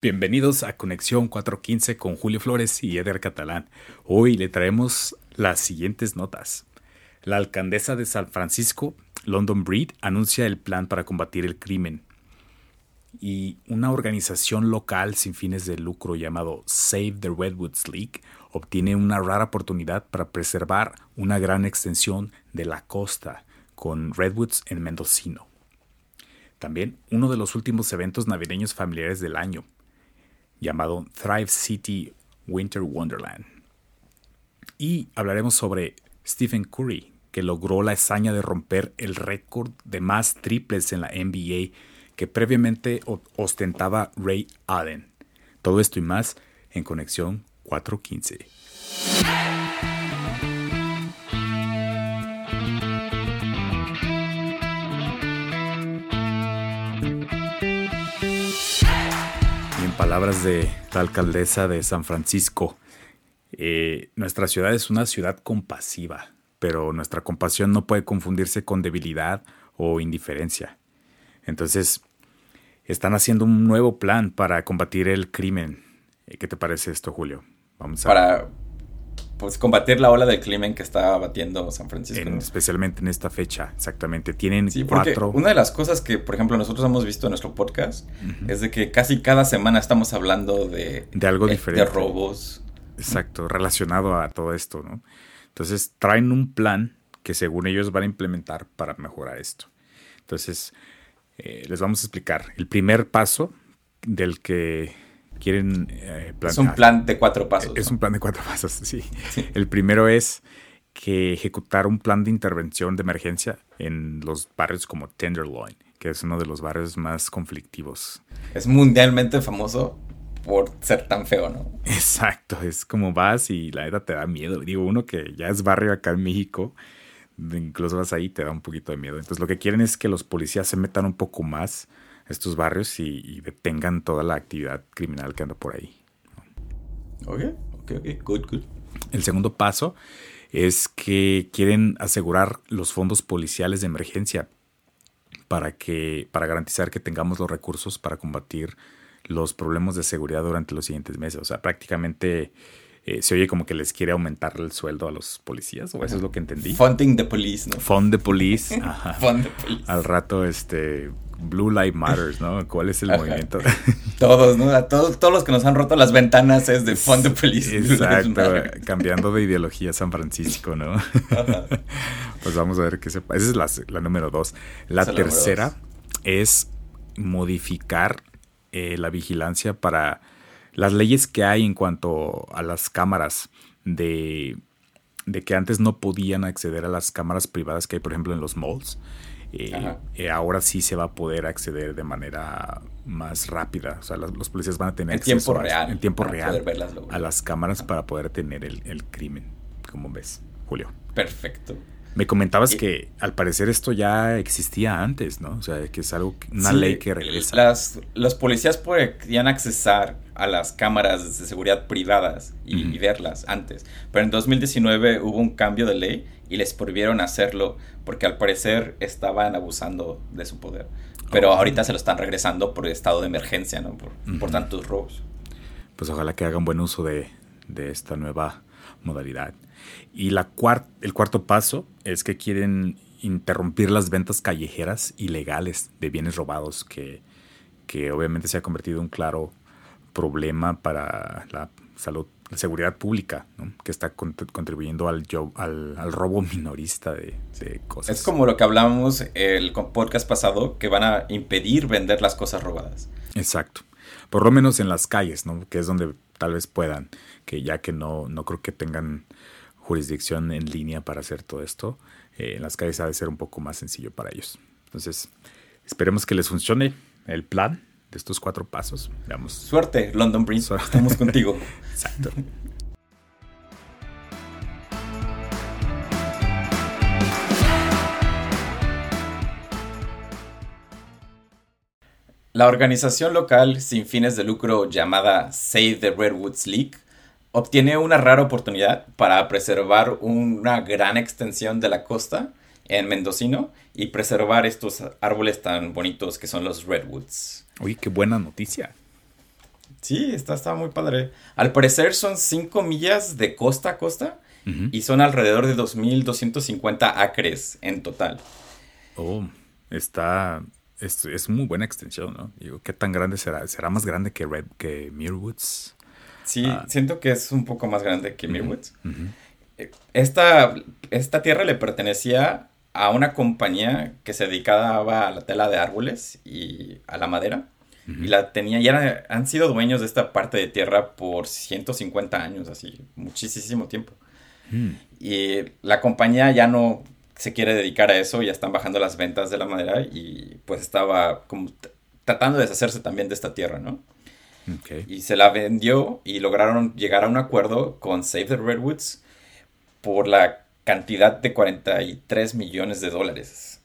Bienvenidos a Conexión 415 con Julio Flores y Eder Catalán. Hoy le traemos las siguientes notas. La alcaldesa de San Francisco, London Breed, anuncia el plan para combatir el crimen. Y una organización local sin fines de lucro llamado Save the Redwoods League obtiene una rara oportunidad para preservar una gran extensión de la costa con redwoods en Mendocino. También uno de los últimos eventos navideños familiares del año, llamado Thrive City Winter Wonderland. Y hablaremos sobre Stephen Curry, que logró la hazaña de romper el récord de más triples en la NBA que previamente ostentaba Ray Allen. Todo esto y más en Conexión 415. Palabras de la alcaldesa de San Francisco, eh, nuestra ciudad es una ciudad compasiva, pero nuestra compasión no puede confundirse con debilidad o indiferencia. Entonces, están haciendo un nuevo plan para combatir el crimen. ¿Qué te parece esto, Julio? Vamos a... pues combatir la ola del crimen que está batiendo San Francisco. Especialmente en esta fecha, exactamente. Tienen cuatro. Una de las cosas que, por ejemplo, nosotros hemos visto en nuestro podcast es de que casi cada semana estamos hablando de, de algo eh, diferente. De robos. Exacto, relacionado a todo esto, ¿no? Entonces traen un plan que según ellos van a implementar para mejorar esto. Entonces, eh, les vamos a explicar. El primer paso del que quieren eh, Es un plan de cuatro pasos. Es un plan de cuatro pasos, sí. El primero es que ejecutar un plan de intervención de emergencia en los barrios como Tenderloin, que es uno de los barrios más conflictivos. Es mundialmente famoso por ser tan feo, ¿no? Exacto, es como vas y la edad te da miedo. Digo, uno que ya es barrio acá en México, incluso vas ahí te da un poquito de miedo. Entonces lo que quieren es que los policías se metan un poco más estos barrios y, detengan toda la actividad criminal que anda por ahí. Ok, ok, ok, good, good. El segundo paso es que quieren asegurar los fondos policiales de emergencia para que para garantizar que tengamos los recursos para combatir los problemas de seguridad durante los siguientes meses. O sea, prácticamente eh, se oye como que les quiere aumentar el sueldo a los policías, o eso es lo que entendí. Funding the police, ¿no? Fund the police. Ajá. Fund the police. Al rato, este, Blue Light Matters, ¿no? ¿Cuál es el movimiento? Todos, ¿no? todos, todos los que nos han roto las ventanas es de Fund the Police. Exacto, cambiando de ideología San Francisco, ¿no? pues vamos a ver qué se pasa. Esa es la, número dos. La tercera es modificar eh, la vigilancia para las leyes que hay en cuanto a las cámaras de, de que antes no podían acceder a las cámaras privadas que hay, por ejemplo, en los malls. Eh, eh, ahora sí se va a poder acceder de manera más rápida. O sea, los, policías van a tener en tiempo real, en tiempo real a las cámaras para poder tener el, crimen, como ves, Julio. Perfecto. Me comentabas que al parecer esto ya existía antes, ¿no? O sea, que es algo, una ley que regresa. Las, los policías podían accesar a las cámaras de seguridad privadas y, verlas antes. Pero en 2019 hubo un cambio de ley y les prohibieron hacerlo porque al parecer estaban abusando de su poder. Pero ahorita se lo están regresando por estado de emergencia, ¿no? Por, tantos robos. Pues ojalá que hagan buen uso de, esta nueva modalidad. Y la el cuarto paso es que quieren interrumpir las ventas callejeras ilegales de bienes robados, que, que obviamente se ha convertido en un claro problema para la salud seguridad pública, que está contribuyendo al, al, robo minorista de, cosas. Es como lo que hablábamos el podcast pasado, que van a impedir vender las cosas robadas. Exacto. Por lo menos en las calles, ¿no? que es donde tal vez puedan, que ya que no, no creo que tengan jurisdicción en línea para hacer todo esto, eh, en las calles ha de ser un poco más sencillo para ellos. Entonces, esperemos que les funcione el plan de estos cuatro pasos. Veamos. Suerte, London Prince. Estamos contigo. Exacto. La organización local sin fines de lucro llamada Save the Redwoods League obtiene una rara oportunidad para preservar una gran extensión de la costa en Mendocino y preservar estos árboles tan bonitos que son los redwoods. Uy, qué buena noticia. Sí, está, está muy padre. Al parecer son 5 millas de costa a costa y son alrededor de 2.250 acres en total. Oh, está... Es, es, muy buena extensión, ¿no? Digo, ¿qué tan grande será? ¿Será más grande que Red, que Mirwoods? Sí, ah. siento que es un poco más grande que Mirwoods. esta, esta tierra le pertenecía a una compañía que se dedicaba a la tela de árboles y a la madera. Y la tenía, ya han sido dueños de esta parte de tierra por 150 años, así, muchísimo tiempo. Mm. Y la compañía ya no se quiere dedicar a eso, ya están bajando las ventas de la madera y pues estaba como tratando de deshacerse también de esta tierra, ¿no? Y se la vendió y lograron llegar a un acuerdo con Save the Redwoods por la cantidad de 43 millones de dólares.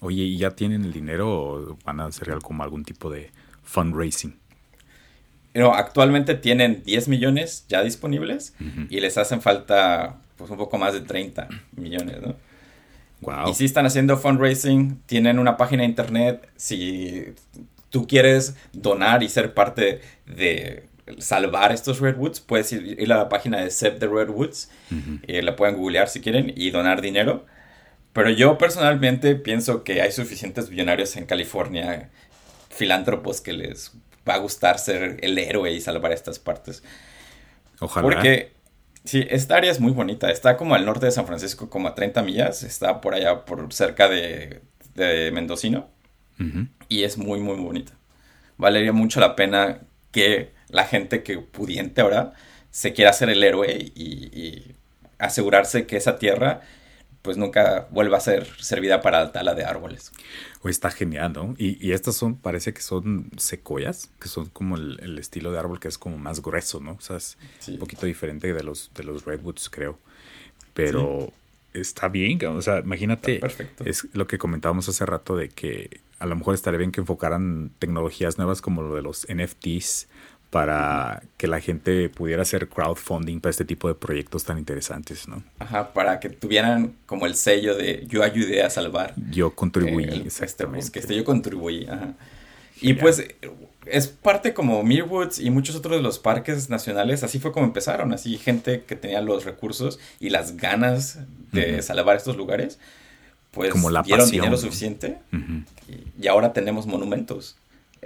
Oye, ¿y ya tienen el dinero o van a hacer como algún tipo de fundraising? No, actualmente tienen 10 millones ya disponibles y les hacen falta pues un poco más de 30 millones, ¿no? Wow. Y si están haciendo fundraising, tienen una página de internet, si tú quieres donar y ser parte de salvar estos redwoods, puedes ir, a la página de Save the Redwoods, y la pueden googlear si quieren y donar dinero. Pero yo personalmente pienso que hay suficientes millonarios en California, filántropos que les va a gustar ser el héroe y salvar estas partes. Ojalá. Porque, sí, esta área es muy bonita. Está como al norte de San Francisco, como a 30 millas. Está por allá, por cerca de, de Mendocino. Y es muy, muy bonita. Valería mucho la pena que la gente que pudiente ahora se quiera hacer el héroe y asegurarse que esa tierra pues nunca vuelva a ser servida para la tala de árboles. O está genial, ¿no? Y, estas son, parece que son secoyas, que son como el, estilo de árbol que es como más grueso, ¿no? O sea, es un poquito diferente de los, de los redwoods, creo. Pero está bien, o sea, imagínate, perfecto. es lo que comentábamos hace rato de que a lo mejor estaría bien que enfocaran tecnologías nuevas como lo de los NFTs para que la gente pudiera hacer crowdfunding para este tipo de proyectos tan interesantes, ¿no? Ajá, para que tuvieran como el sello de yo ayudé a salvar. Yo contribuí, eh, este exactamente. este, yo contribuí, ajá. Y pues es parte como Mirwoods y muchos otros de los parques nacionales, así fue como empezaron, así gente que tenía los recursos y las ganas de salvar estos lugares, pues como la dieron dinero suficiente y ahora tenemos monumentos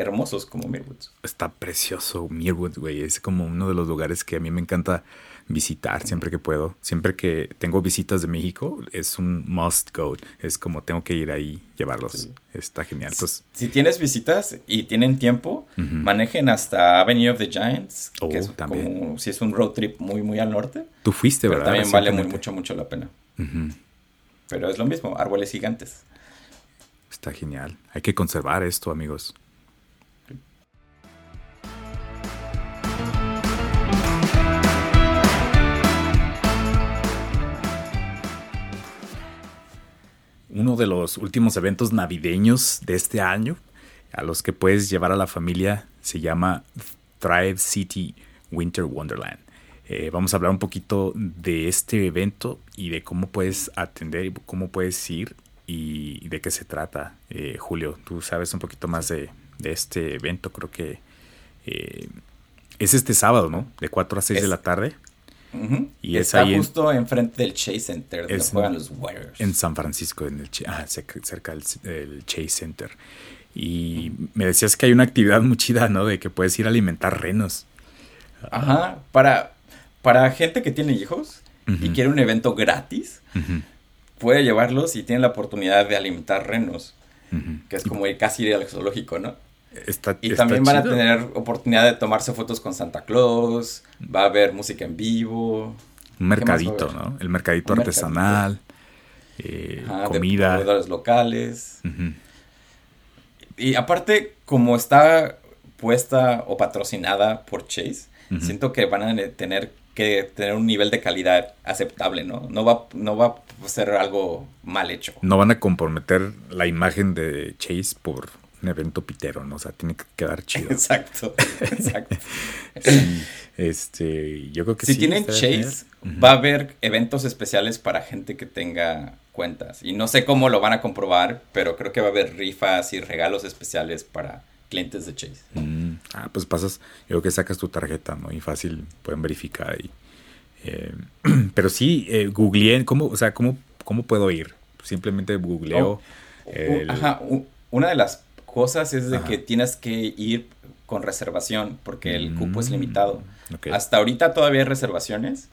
hermosos como Mirwoods. Está precioso Mirwood, güey. Es como uno de los lugares que a mí me encanta visitar siempre que puedo. Siempre que tengo visitas de México, es un must go. Es como tengo que ir ahí, llevarlos. Está genial. si tienes visitas y tienen tiempo, manejen hasta Avenue of the Giants, que es oh, como si es un road trip muy, muy al norte. Tú fuiste, ¿verdad? También vale muy, mucho, mucho la pena. Pero es lo mismo, árboles gigantes. Está genial. Hay que conservar esto, amigos. Uno de los últimos eventos navideños de este año a los que puedes llevar a la familia se llama Thrive City Winter Wonderland. Eh, vamos a hablar un poquito de este evento y de cómo puedes atender y cómo puedes ir y de qué se trata. Eh, Julio, tú sabes un poquito más de, este evento, creo que eh, es este sábado, ¿no? De 4 a 6 de la tarde. Y Está es justo enfrente del Chase Center, donde juegan los Warriors. En San Francisco, en el, ah, cerca del, Chase Center. Y me decías que hay una actividad muy chida, ¿no? De que puedes ir a alimentar renos. Ajá, para, para gente que tiene hijos y quiere un evento gratis, puede llevarlos y tiene la oportunidad de alimentar renos, que es como ir casi ir al zoológico, ¿no? Y también van a tener oportunidad de tomarse fotos con Santa Claus, va a haber música en vivo. Un mercadito, ¿no? El mercadito artesanal, eh, comida. De locales. Y aparte, como está puesta o patrocinada por Chase, siento que van a tener que tener un nivel de calidad aceptable, ¿no? No va, no va a ser algo mal hecho. No van a comprometer la imagen de Chase por un evento pitero, ¿no? O sea, tiene que quedar chido. Exacto, exacto. este, yo creo que si tienen Chase, va a haber eventos especiales para gente que tenga cuentas. Y no sé cómo lo van a comprobar, pero creo que va a haber rifas y regalos especiales para clientes de Chase. Mm, ah, pues pasas, yo creo que sacas tu tarjeta, ¿no? Y fácil pueden verificar ahí. Eh, pero sí, eh, googleé, ¿cómo, o sea, ¿cómo, cómo puedo ir? Simplemente googleo. Oh, ajá, una de las cosas es de que tienes que ir con reservación porque el cupo es mm, limitado. Hasta ahorita todavía hay reservaciones.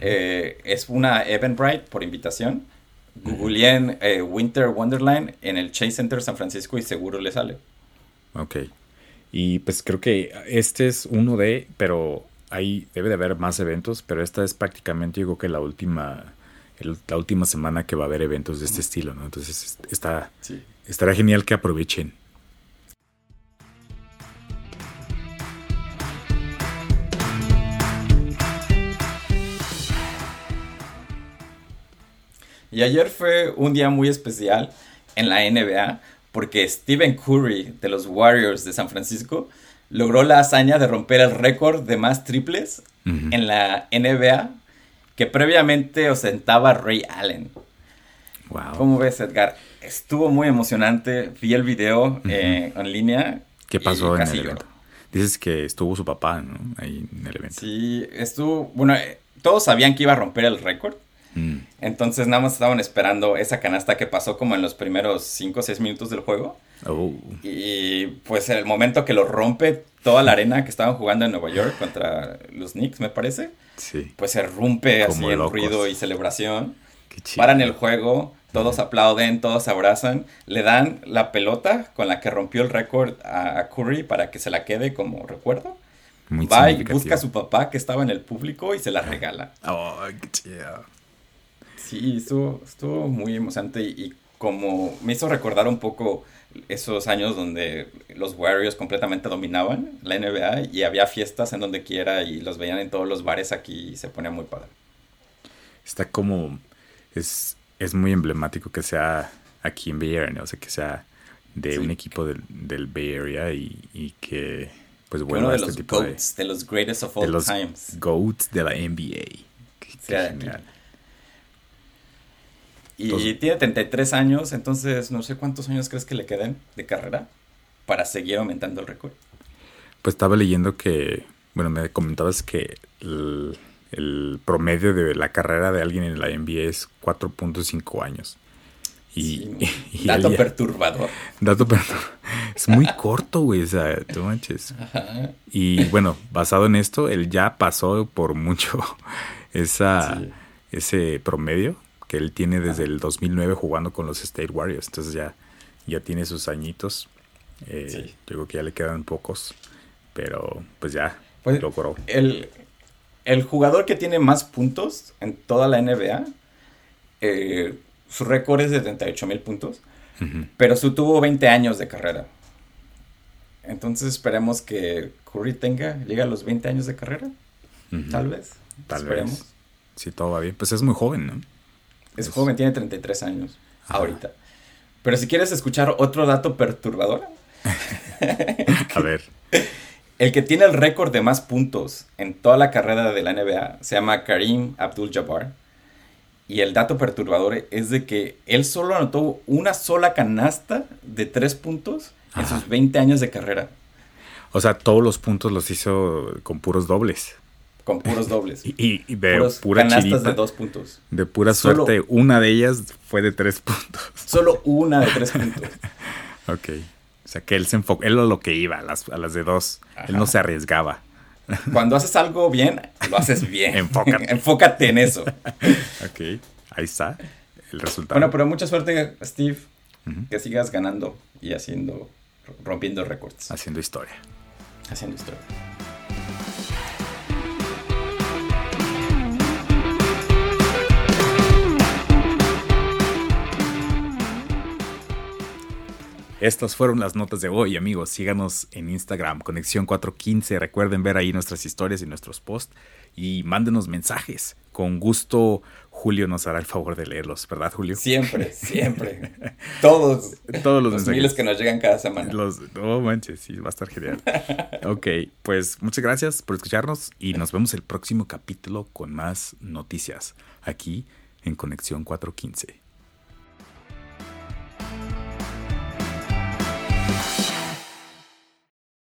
Eh, es una Eventbrite por invitación. Googleen eh, Winter Wonderland en el Chase Center San Francisco y seguro le sale. Ok. Y pues creo que este es uno de, pero ahí debe de haber más eventos, pero esta es prácticamente, digo que la última, la última semana que va a haber eventos de este estilo, ¿no? Entonces está, estará genial que aprovechen. Y ayer fue un día muy especial en la NBA porque Stephen Curry de los Warriors de San Francisco logró la hazaña de romper el récord de más triples en la NBA que previamente ostentaba Ray Allen. Wow. ¿Cómo ves, Edgar? Estuvo muy emocionante. Vi el video eh, en línea. ¿Qué pasó en el evento? Dices que estuvo su papá, ¿no? Ahí en el evento. Sí, estuvo. Bueno, eh, todos sabían que iba a romper el récord. Mm. Entonces nada más estaban esperando esa canasta que pasó como en los primeros 5 o 6 minutos del juego. Oh. Y pues en el momento que lo rompe toda la arena que estaban jugando en Nueva York contra los Knicks, me parece. Sí. Pues se rompe así el ruido y celebración. Paran el juego, todos aplauden, todos abrazan, le dan la pelota con la que rompió el récord a Curry para que se la quede como recuerdo. Va y busca a su papá que estaba en el público y se la regala. Oh, qué chido. Sí, estuvo, estuvo muy emocionante y, como me hizo recordar un poco esos años donde los Warriors completamente dominaban la NBA y había fiestas en donde quiera y los veían en todos los bares aquí y se ponía muy padre. Está como, es, es muy emblemático que sea aquí en Bay Area, o sea, que sea de un equipo del, del, Bay Area y, que, pues bueno, este de tipo de, de, los greatest of all de los times. GOATs de la NBA. Qué, genial. Y tiene 33 años, entonces no sé cuántos años crees que le queden de carrera para seguir aumentando el récord. Pues estaba leyendo que, bueno, me comentabas que el, promedio de la carrera de alguien en la NBA es 4.5 años. Y, dato perturbador. Dato perturbador. Es muy corto, güey, o sea, tú manches. Y bueno, basado en esto, él ya pasó por mucho esa, ese promedio que él tiene desde el 2009 jugando con los State Warriors. Entonces ya, ya tiene sus añitos. Eh, Yo creo que ya le quedan pocos, pero pues ya pues, logró. El, el, jugador que tiene más puntos en toda la NBA, eh, su récord es de 38 mil puntos, pero su tuvo 20 años de carrera. Entonces esperemos que Curry tenga, llegue a los 20 años de carrera. Tal vez. Tal vez. Si todo va bien. Pues es muy joven, ¿no? Es joven, tiene 33 años ahorita. Pero si quieres escuchar otro dato perturbador. A ver. El que tiene el récord de más puntos en toda la carrera de la NBA se llama Karim Abdul-Jabbar. Y el dato perturbador es de que él solo anotó una sola canasta de tres puntos en sus 20 años de carrera. O sea, todos los puntos los hizo con puros dobles con puros dobles. Y, y de pura canastas de dos puntos. De pura suerte, una de ellas fue de tres puntos. Solo una de tres puntos. ok. O sea que él se enfocó, él a lo que iba, a las, a las de dos. Él no se arriesgaba. Cuando haces algo bien, lo haces bien. Enfócate. Enfócate en eso. ok. Ahí está el resultado. Bueno, pero mucha suerte, Steve. Que sigas ganando y haciendo, rompiendo récords. Haciendo historia. Haciendo historia. Estas fueron las notas de hoy, amigos. Síganos en Instagram, Conexión 415. Recuerden ver ahí nuestras historias y nuestros posts y mándenos mensajes. Con gusto, Julio nos hará el favor de leerlos, ¿verdad, Julio? Siempre, siempre. Todos. Todos los, mensajes. miles que nos llegan cada semana. Los, oh, manches, sí, va a estar genial. ok, pues muchas gracias por escucharnos y nos vemos el próximo capítulo con más noticias aquí en Conexión 415.